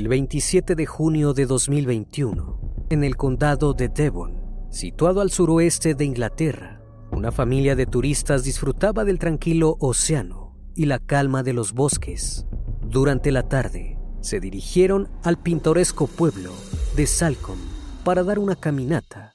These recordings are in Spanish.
El 27 de junio de 2021, en el condado de Devon, situado al suroeste de Inglaterra, una familia de turistas disfrutaba del tranquilo océano y la calma de los bosques. Durante la tarde, se dirigieron al pintoresco pueblo de Salcombe para dar una caminata.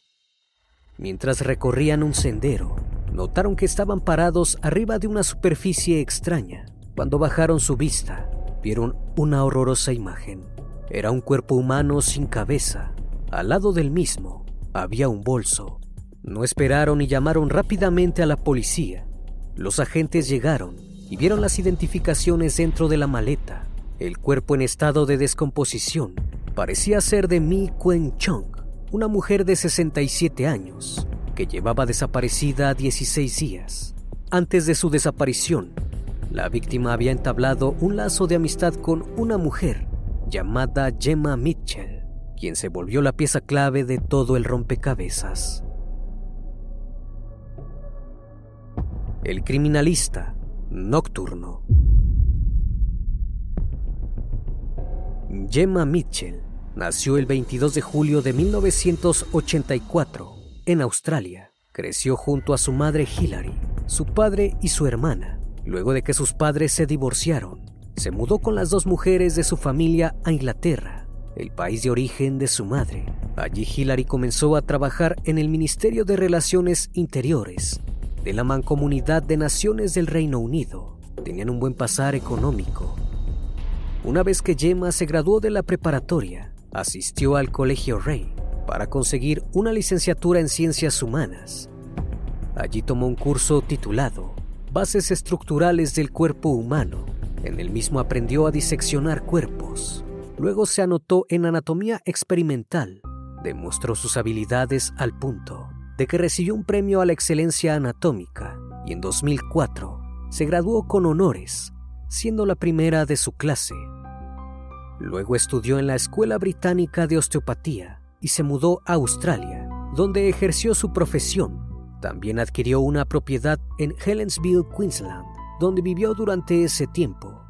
Mientras recorrían un sendero, notaron que estaban parados arriba de una superficie extraña. Cuando bajaron su vista, vieron una horrorosa imagen. Era un cuerpo humano sin cabeza. Al lado del mismo había un bolso. No esperaron y llamaron rápidamente a la policía. Los agentes llegaron y vieron las identificaciones dentro de la maleta. El cuerpo en estado de descomposición parecía ser de Mi Quen Chong, una mujer de 67 años que llevaba desaparecida 16 días. Antes de su desaparición, la víctima había entablado un lazo de amistad con una mujer llamada Gemma Mitchell, quien se volvió la pieza clave de todo el rompecabezas. El criminalista nocturno. Gemma Mitchell nació el 22 de julio de 1984 en Australia. Creció junto a su madre Hilary, su padre y su hermana. Luego de que sus padres se divorciaron, se mudó con las dos mujeres de su familia a Inglaterra, el país de origen de su madre. Allí Hilary comenzó a trabajar en el Ministerio de Relaciones Interiores de la Mancomunidad de Naciones del Reino Unido. Tenían un buen pasar económico. Una vez que Gemma se graduó de la preparatoria, asistió al Colegio Rey para conseguir una licenciatura en Ciencias Humanas. Allí tomó un curso titulado Bases Estructurales del Cuerpo Humano. En el mismo aprendió a diseccionar cuerpos. Luego se anotó en Anatomía Experimental. Demostró sus habilidades al punto de que recibió un premio a la excelencia anatómica y en 2004 se graduó con honores, siendo la primera de su clase. Luego estudió en la Escuela Británica de Osteopatía y se mudó a Australia, donde ejerció su profesión. También adquirió una propiedad en Helensville, Queensland, donde vivió durante ese tiempo.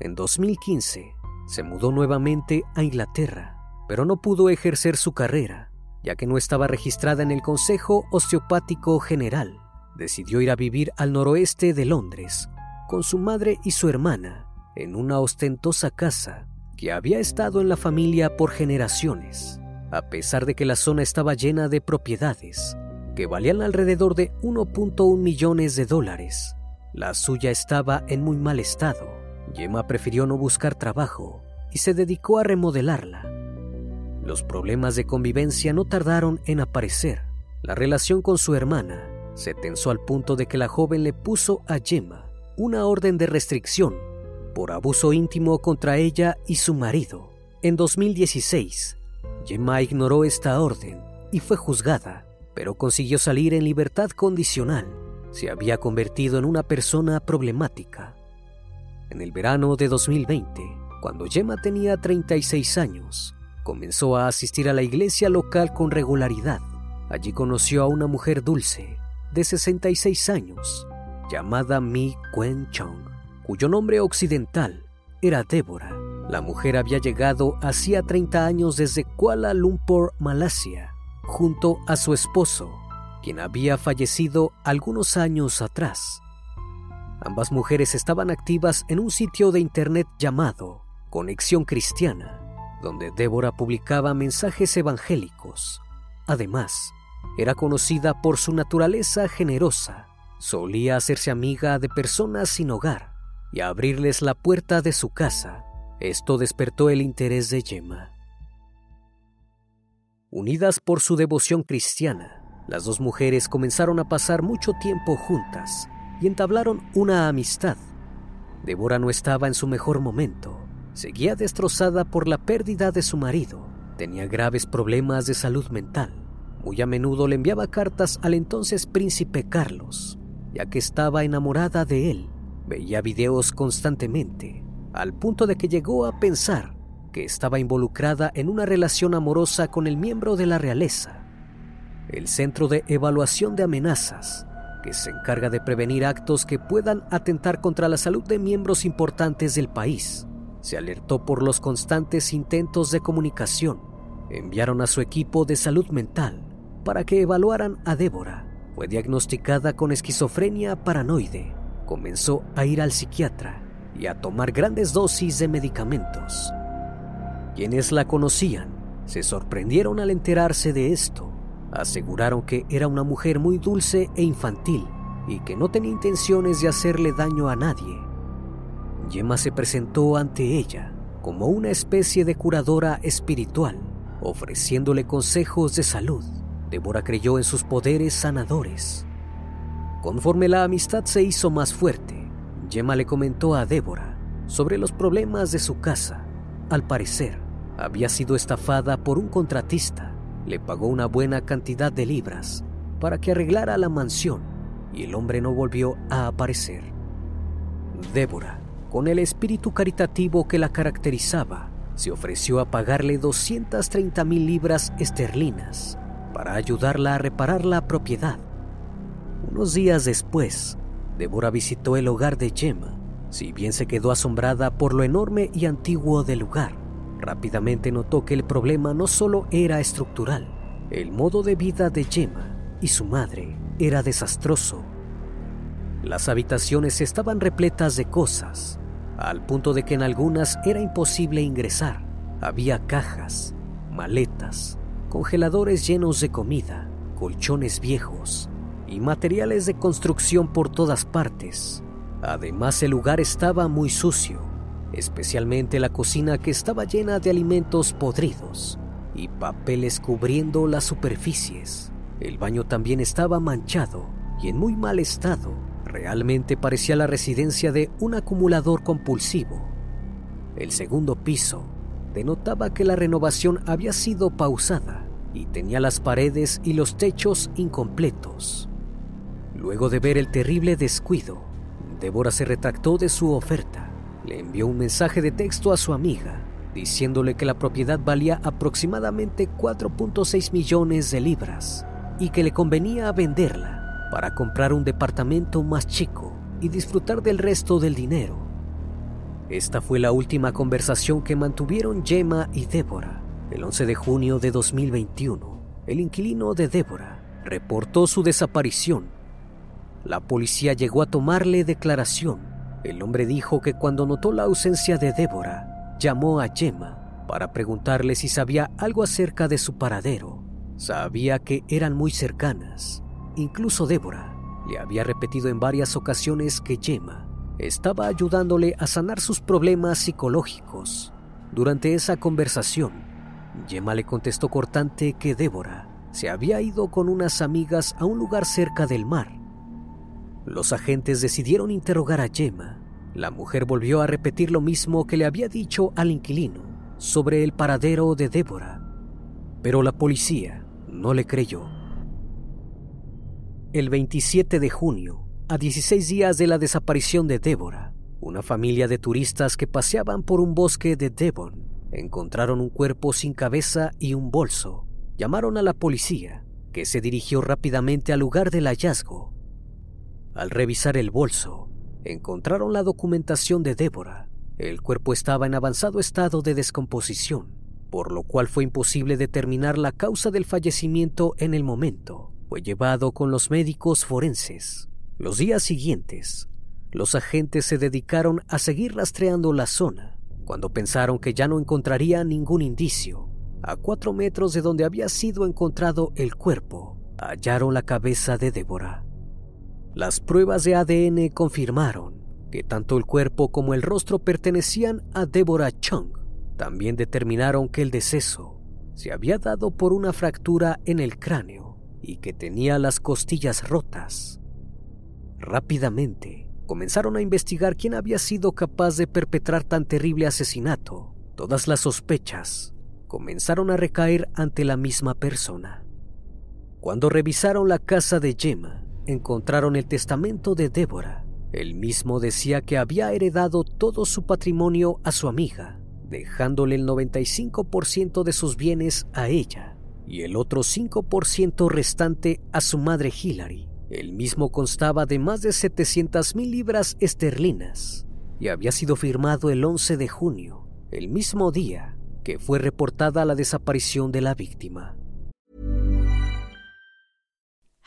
En 2015 se mudó nuevamente a Inglaterra, pero no pudo ejercer su carrera, ya que no estaba registrada en el Consejo Osteopático General. Decidió ir a vivir al noroeste de Londres con su madre y su hermana en una ostentosa casa que había estado en la familia por generaciones, a pesar de que la zona estaba llena de propiedades que valían alrededor de 1.1 millones de dólares. La suya estaba en muy mal estado. Gemma prefirió no buscar trabajo y se dedicó a remodelarla. Los problemas de convivencia no tardaron en aparecer. La relación con su hermana se tensó al punto de que la joven le puso a Gemma una orden de restricción por abuso íntimo contra ella y su marido. En 2016, Gemma ignoró esta orden y fue juzgada, pero consiguió salir en libertad condicional. Se había convertido en una persona problemática. En el verano de 2020, cuando Gemma tenía 36 años, comenzó a asistir a la iglesia local con regularidad. Allí conoció a una mujer dulce, de 66 años, llamada Mi Quen Chong, cuyo nombre occidental era Débora. La mujer había llegado hacía 30 años desde Kuala Lumpur, Malasia, junto a su esposo, quien había fallecido algunos años atrás. Ambas mujeres estaban activas en un sitio de internet llamado Conexión Cristiana, donde Débora publicaba mensajes evangélicos. Además, era conocida por su naturaleza generosa. Solía hacerse amiga de personas sin hogar y abrirles la puerta de su casa. Esto despertó el interés de Gemma. Unidas por su devoción cristiana, las dos mujeres comenzaron a pasar mucho tiempo juntas y entablaron una amistad. Débora no estaba en su mejor momento. Seguía destrozada por la pérdida de su marido. Tenía graves problemas de salud mental. Muy a menudo le enviaba cartas al entonces príncipe Carlos, ya que estaba enamorada de él. Veía videos constantemente, al punto de que llegó a pensar que estaba involucrada en una relación amorosa con el miembro de la realeza. El Centro de Evaluación de Amenazas, que se encarga de prevenir actos que puedan atentar contra la salud de miembros importantes del país, se alertó por los constantes intentos de comunicación. Enviaron a su equipo de salud mental para que evaluaran a Débora. Fue diagnosticada con esquizofrenia paranoide. Comenzó a ir al psiquiatra y a tomar grandes dosis de medicamentos. Quienes la conocían se sorprendieron al enterarse de esto. Aseguraron que era una mujer muy dulce e infantil y que no tenía intenciones de hacerle daño a nadie. Gemma se presentó ante ella como una especie de curadora espiritual, ofreciéndole consejos de salud. Débora creyó en sus poderes sanadores. Conforme la amistad se hizo más fuerte, Gemma le comentó a Débora sobre los problemas de su casa. Al parecer, había sido estafada por un contratista. Le pagó una buena cantidad de libras para que arreglara la mansión y el hombre no volvió a aparecer. Débora, con el espíritu caritativo que la caracterizaba, se ofreció a pagarle 230 mil libras esterlinas para ayudarla a reparar la propiedad. Unos días después, Débora visitó el hogar de Gemma. Si bien se quedó asombrada por lo enorme y antiguo del lugar, rápidamente notó que el problema no solo era estructural, el modo de vida de Gemma y su madre era desastroso. Las habitaciones estaban repletas de cosas, al punto de que en algunas era imposible ingresar. Había cajas, maletas, congeladores llenos de comida, colchones viejos y materiales de construcción por todas partes. Además el lugar estaba muy sucio, especialmente la cocina que estaba llena de alimentos podridos y papeles cubriendo las superficies. El baño también estaba manchado y en muy mal estado. Realmente parecía la residencia de un acumulador compulsivo. El segundo piso denotaba que la renovación había sido pausada y tenía las paredes y los techos incompletos. Luego de ver el terrible descuido, Débora se retractó de su oferta. Le envió un mensaje de texto a su amiga diciéndole que la propiedad valía aproximadamente 4.6 millones de libras y que le convenía venderla para comprar un departamento más chico y disfrutar del resto del dinero. Esta fue la última conversación que mantuvieron Gemma y Débora. El 11 de junio de 2021, el inquilino de Débora reportó su desaparición. La policía llegó a tomarle declaración el hombre dijo que cuando notó la ausencia de Débora, llamó a Gemma para preguntarle si sabía algo acerca de su paradero. Sabía que eran muy cercanas. Incluso Débora le había repetido en varias ocasiones que Gemma estaba ayudándole a sanar sus problemas psicológicos. Durante esa conversación, Gemma le contestó cortante que Débora se había ido con unas amigas a un lugar cerca del mar. Los agentes decidieron interrogar a Gemma. La mujer volvió a repetir lo mismo que le había dicho al inquilino sobre el paradero de Débora, pero la policía no le creyó. El 27 de junio, a 16 días de la desaparición de Débora, una familia de turistas que paseaban por un bosque de Devon encontraron un cuerpo sin cabeza y un bolso. Llamaron a la policía, que se dirigió rápidamente al lugar del hallazgo. Al revisar el bolso, encontraron la documentación de Débora. El cuerpo estaba en avanzado estado de descomposición, por lo cual fue imposible determinar la causa del fallecimiento en el momento. Fue llevado con los médicos forenses. Los días siguientes, los agentes se dedicaron a seguir rastreando la zona. Cuando pensaron que ya no encontrarían ningún indicio, a cuatro metros de donde había sido encontrado el cuerpo, hallaron la cabeza de Débora. Las pruebas de ADN confirmaron que tanto el cuerpo como el rostro pertenecían a Débora Chung. También determinaron que el deceso se había dado por una fractura en el cráneo y que tenía las costillas rotas. Rápidamente, comenzaron a investigar quién había sido capaz de perpetrar tan terrible asesinato. Todas las sospechas comenzaron a recaer ante la misma persona. Cuando revisaron la casa de Gemma, encontraron el testamento de Débora. El mismo decía que había heredado todo su patrimonio a su amiga, dejándole el 95% de sus bienes a ella y el otro 5% restante a su madre Hillary. El mismo constaba de más de 700 mil libras esterlinas y había sido firmado el 11 de junio, el mismo día que fue reportada la desaparición de la víctima.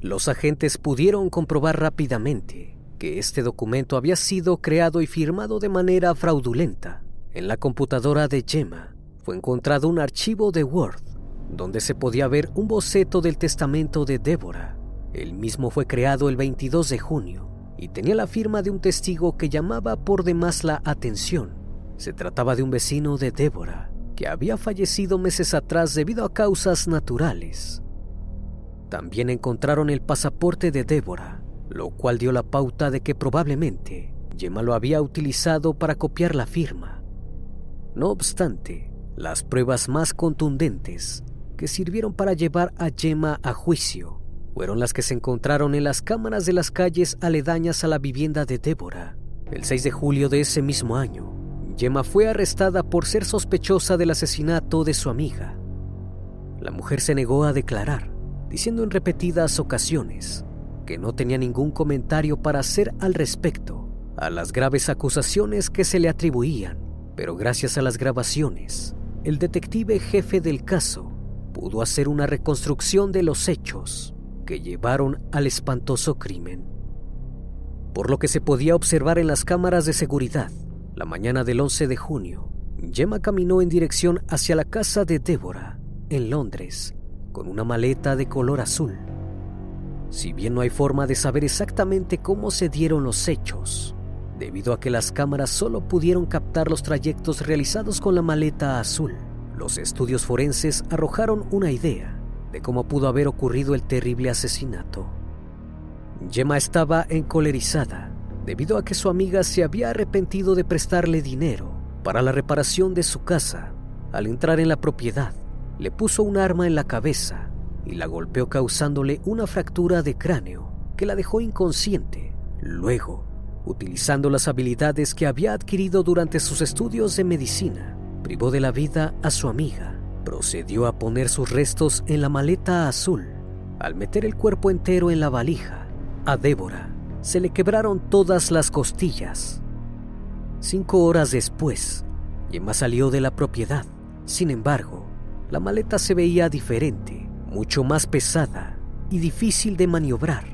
Los agentes pudieron comprobar rápidamente que este documento había sido creado y firmado de manera fraudulenta. En la computadora de Gemma fue encontrado un archivo de Word donde se podía ver un boceto del testamento de Débora. El mismo fue creado el 22 de junio y tenía la firma de un testigo que llamaba por demás la atención. Se trataba de un vecino de Débora, que había fallecido meses atrás debido a causas naturales. También encontraron el pasaporte de Débora, lo cual dio la pauta de que probablemente Gemma lo había utilizado para copiar la firma. No obstante, las pruebas más contundentes que sirvieron para llevar a Gemma a juicio fueron las que se encontraron en las cámaras de las calles aledañas a la vivienda de Débora. El 6 de julio de ese mismo año, Gemma fue arrestada por ser sospechosa del asesinato de su amiga. La mujer se negó a declarar, diciendo en repetidas ocasiones que no tenía ningún comentario para hacer al respecto a las graves acusaciones que se le atribuían, pero gracias a las grabaciones, el detective jefe del caso pudo hacer una reconstrucción de los hechos que llevaron al espantoso crimen. Por lo que se podía observar en las cámaras de seguridad, la mañana del 11 de junio, Gemma caminó en dirección hacia la casa de Débora, en Londres, con una maleta de color azul. Si bien no hay forma de saber exactamente cómo se dieron los hechos, debido a que las cámaras solo pudieron captar los trayectos realizados con la maleta azul, los estudios forenses arrojaron una idea de cómo pudo haber ocurrido el terrible asesinato. Gemma estaba encolerizada debido a que su amiga se había arrepentido de prestarle dinero para la reparación de su casa. Al entrar en la propiedad, le puso un arma en la cabeza y la golpeó causándole una fractura de cráneo que la dejó inconsciente. Luego, utilizando las habilidades que había adquirido durante sus estudios de medicina, privó de la vida a su amiga. Procedió a poner sus restos en la maleta azul. Al meter el cuerpo entero en la valija, a Débora se le quebraron todas las costillas. Cinco horas después, Gemma salió de la propiedad. Sin embargo, la maleta se veía diferente, mucho más pesada y difícil de maniobrar.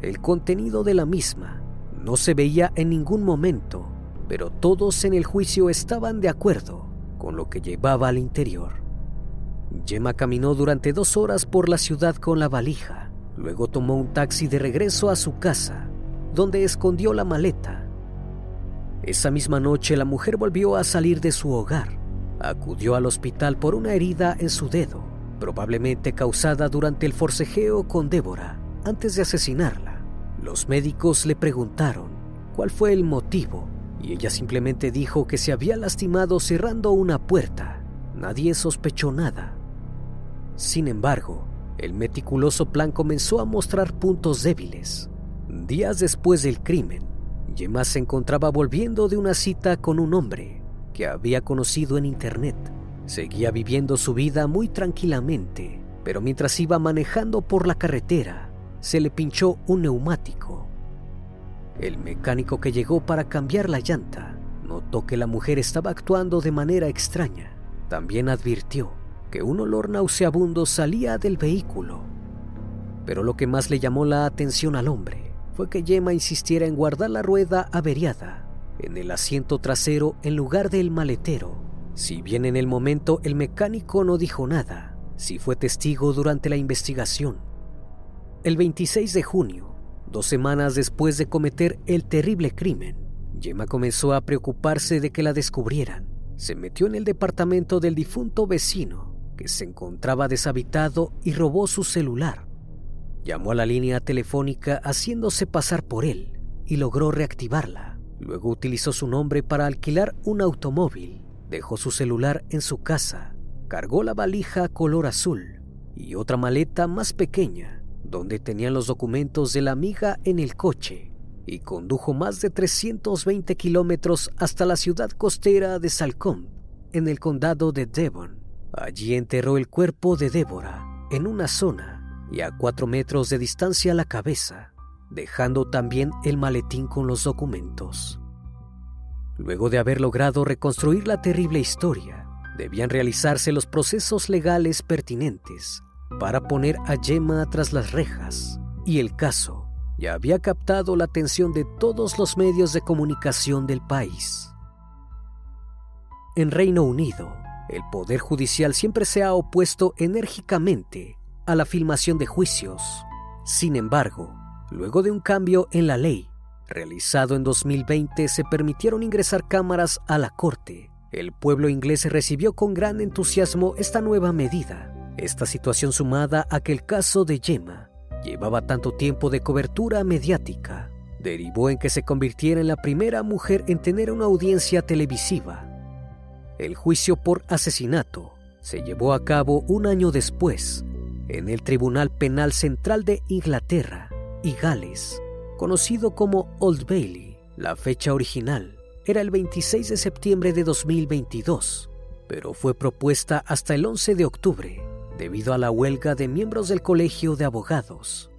El contenido de la misma no se veía en ningún momento, pero todos en el juicio estaban de acuerdo con lo que llevaba al interior. Gemma caminó durante dos horas por la ciudad con la valija, luego tomó un taxi de regreso a su casa, donde escondió la maleta. Esa misma noche la mujer volvió a salir de su hogar acudió al hospital por una herida en su dedo, probablemente causada durante el forcejeo con Débora antes de asesinarla. Los médicos le preguntaron cuál fue el motivo y ella simplemente dijo que se había lastimado cerrando una puerta. Nadie sospechó nada. Sin embargo, el meticuloso plan comenzó a mostrar puntos débiles. Días después del crimen, Gemma se encontraba volviendo de una cita con un hombre que había conocido en Internet. Seguía viviendo su vida muy tranquilamente, pero mientras iba manejando por la carretera, se le pinchó un neumático. El mecánico que llegó para cambiar la llanta notó que la mujer estaba actuando de manera extraña. También advirtió que un olor nauseabundo salía del vehículo. Pero lo que más le llamó la atención al hombre fue que Gemma insistiera en guardar la rueda averiada en el asiento trasero en lugar del maletero. Si bien en el momento el mecánico no dijo nada, sí fue testigo durante la investigación. El 26 de junio, dos semanas después de cometer el terrible crimen, Gemma comenzó a preocuparse de que la descubrieran. Se metió en el departamento del difunto vecino, que se encontraba deshabitado, y robó su celular. Llamó a la línea telefónica haciéndose pasar por él y logró reactivarla. Luego utilizó su nombre para alquilar un automóvil, dejó su celular en su casa, cargó la valija color azul y otra maleta más pequeña, donde tenían los documentos de la amiga en el coche, y condujo más de 320 kilómetros hasta la ciudad costera de Salcombe, en el condado de Devon. Allí enterró el cuerpo de Débora en una zona y a cuatro metros de distancia la cabeza dejando también el maletín con los documentos. Luego de haber logrado reconstruir la terrible historia, debían realizarse los procesos legales pertinentes para poner a Gemma tras las rejas, y el caso ya había captado la atención de todos los medios de comunicación del país. En Reino Unido, el Poder Judicial siempre se ha opuesto enérgicamente a la filmación de juicios. Sin embargo, Luego de un cambio en la ley, realizado en 2020, se permitieron ingresar cámaras a la corte. El pueblo inglés recibió con gran entusiasmo esta nueva medida. Esta situación sumada a que el caso de Gemma llevaba tanto tiempo de cobertura mediática, derivó en que se convirtiera en la primera mujer en tener una audiencia televisiva. El juicio por asesinato se llevó a cabo un año después en el Tribunal Penal Central de Inglaterra y Gales, conocido como Old Bailey. La fecha original era el 26 de septiembre de 2022, pero fue propuesta hasta el 11 de octubre debido a la huelga de miembros del Colegio de Abogados.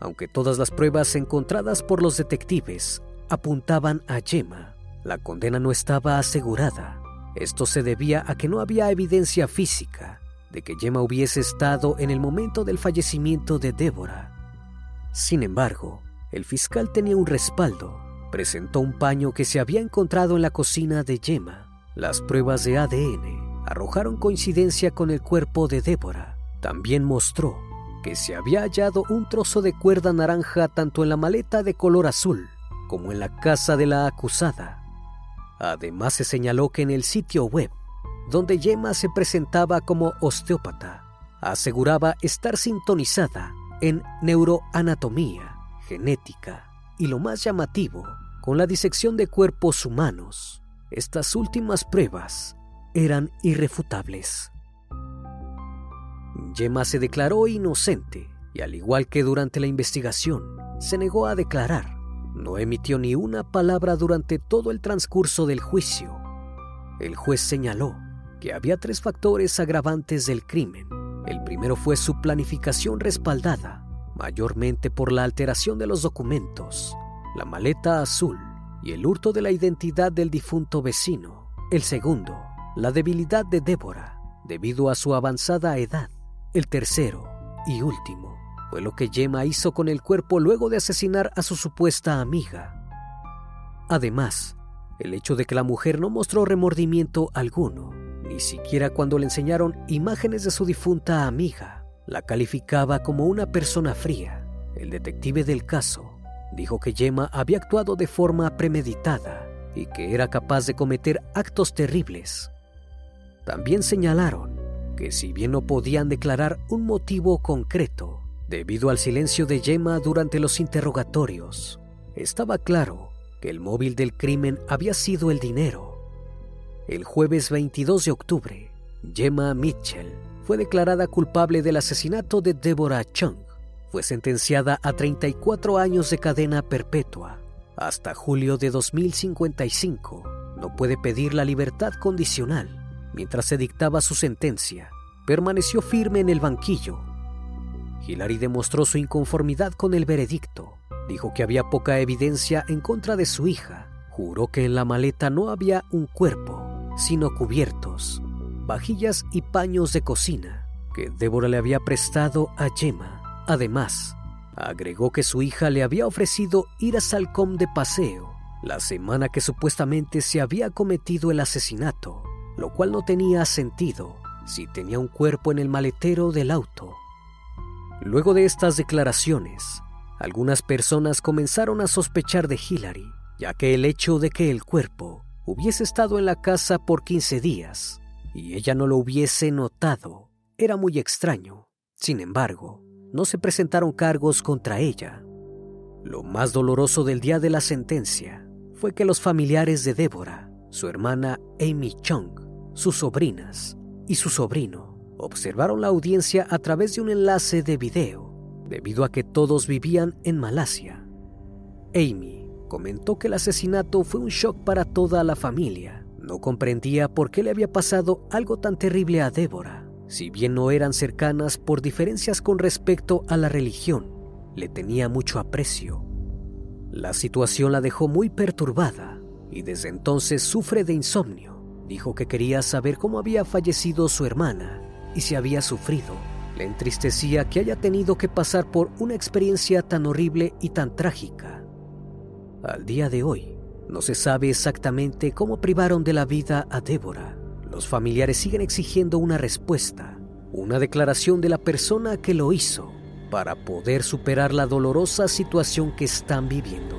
Aunque todas las pruebas encontradas por los detectives apuntaban a Gemma, la condena no estaba asegurada. Esto se debía a que no había evidencia física de que Gemma hubiese estado en el momento del fallecimiento de Débora. Sin embargo, el fiscal tenía un respaldo. Presentó un paño que se había encontrado en la cocina de Gemma. Las pruebas de ADN arrojaron coincidencia con el cuerpo de Débora. También mostró que se había hallado un trozo de cuerda naranja tanto en la maleta de color azul como en la casa de la acusada. Además se señaló que en el sitio web donde Gemma se presentaba como osteópata, aseguraba estar sintonizada en neuroanatomía, genética y lo más llamativo, con la disección de cuerpos humanos. Estas últimas pruebas eran irrefutables. Gemma se declaró inocente y al igual que durante la investigación, se negó a declarar. No emitió ni una palabra durante todo el transcurso del juicio. El juez señaló que había tres factores agravantes del crimen. El primero fue su planificación respaldada, mayormente por la alteración de los documentos, la maleta azul y el hurto de la identidad del difunto vecino. El segundo, la debilidad de Débora, debido a su avanzada edad. El tercero y último fue lo que Gemma hizo con el cuerpo luego de asesinar a su supuesta amiga. Además, el hecho de que la mujer no mostró remordimiento alguno ni siquiera cuando le enseñaron imágenes de su difunta amiga, la calificaba como una persona fría. El detective del caso dijo que Gemma había actuado de forma premeditada y que era capaz de cometer actos terribles. También señalaron que si bien no podían declarar un motivo concreto, debido al silencio de Gemma durante los interrogatorios, estaba claro que el móvil del crimen había sido el dinero el jueves 22 de octubre, Gemma Mitchell fue declarada culpable del asesinato de Deborah Chung. Fue sentenciada a 34 años de cadena perpetua. Hasta julio de 2055 no puede pedir la libertad condicional. Mientras se dictaba su sentencia, permaneció firme en el banquillo. Hillary demostró su inconformidad con el veredicto. Dijo que había poca evidencia en contra de su hija. Juró que en la maleta no había un cuerpo sino cubiertos, vajillas y paños de cocina que Débora le había prestado a Gemma. Además, agregó que su hija le había ofrecido ir a Salcom de paseo la semana que supuestamente se había cometido el asesinato, lo cual no tenía sentido si tenía un cuerpo en el maletero del auto. Luego de estas declaraciones, algunas personas comenzaron a sospechar de Hillary, ya que el hecho de que el cuerpo hubiese estado en la casa por 15 días y ella no lo hubiese notado. Era muy extraño. Sin embargo, no se presentaron cargos contra ella. Lo más doloroso del día de la sentencia fue que los familiares de Débora, su hermana Amy Chung, sus sobrinas y su sobrino observaron la audiencia a través de un enlace de video, debido a que todos vivían en Malasia. Amy comentó que el asesinato fue un shock para toda la familia. No comprendía por qué le había pasado algo tan terrible a Débora. Si bien no eran cercanas por diferencias con respecto a la religión, le tenía mucho aprecio. La situación la dejó muy perturbada y desde entonces sufre de insomnio. Dijo que quería saber cómo había fallecido su hermana y si había sufrido. Le entristecía que haya tenido que pasar por una experiencia tan horrible y tan trágica. Al día de hoy, no se sabe exactamente cómo privaron de la vida a Débora. Los familiares siguen exigiendo una respuesta, una declaración de la persona que lo hizo, para poder superar la dolorosa situación que están viviendo.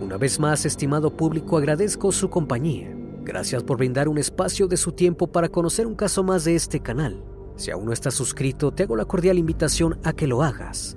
Una vez más, estimado público, agradezco su compañía. Gracias por brindar un espacio de su tiempo para conocer un caso más de este canal. Si aún no estás suscrito, te hago la cordial invitación a que lo hagas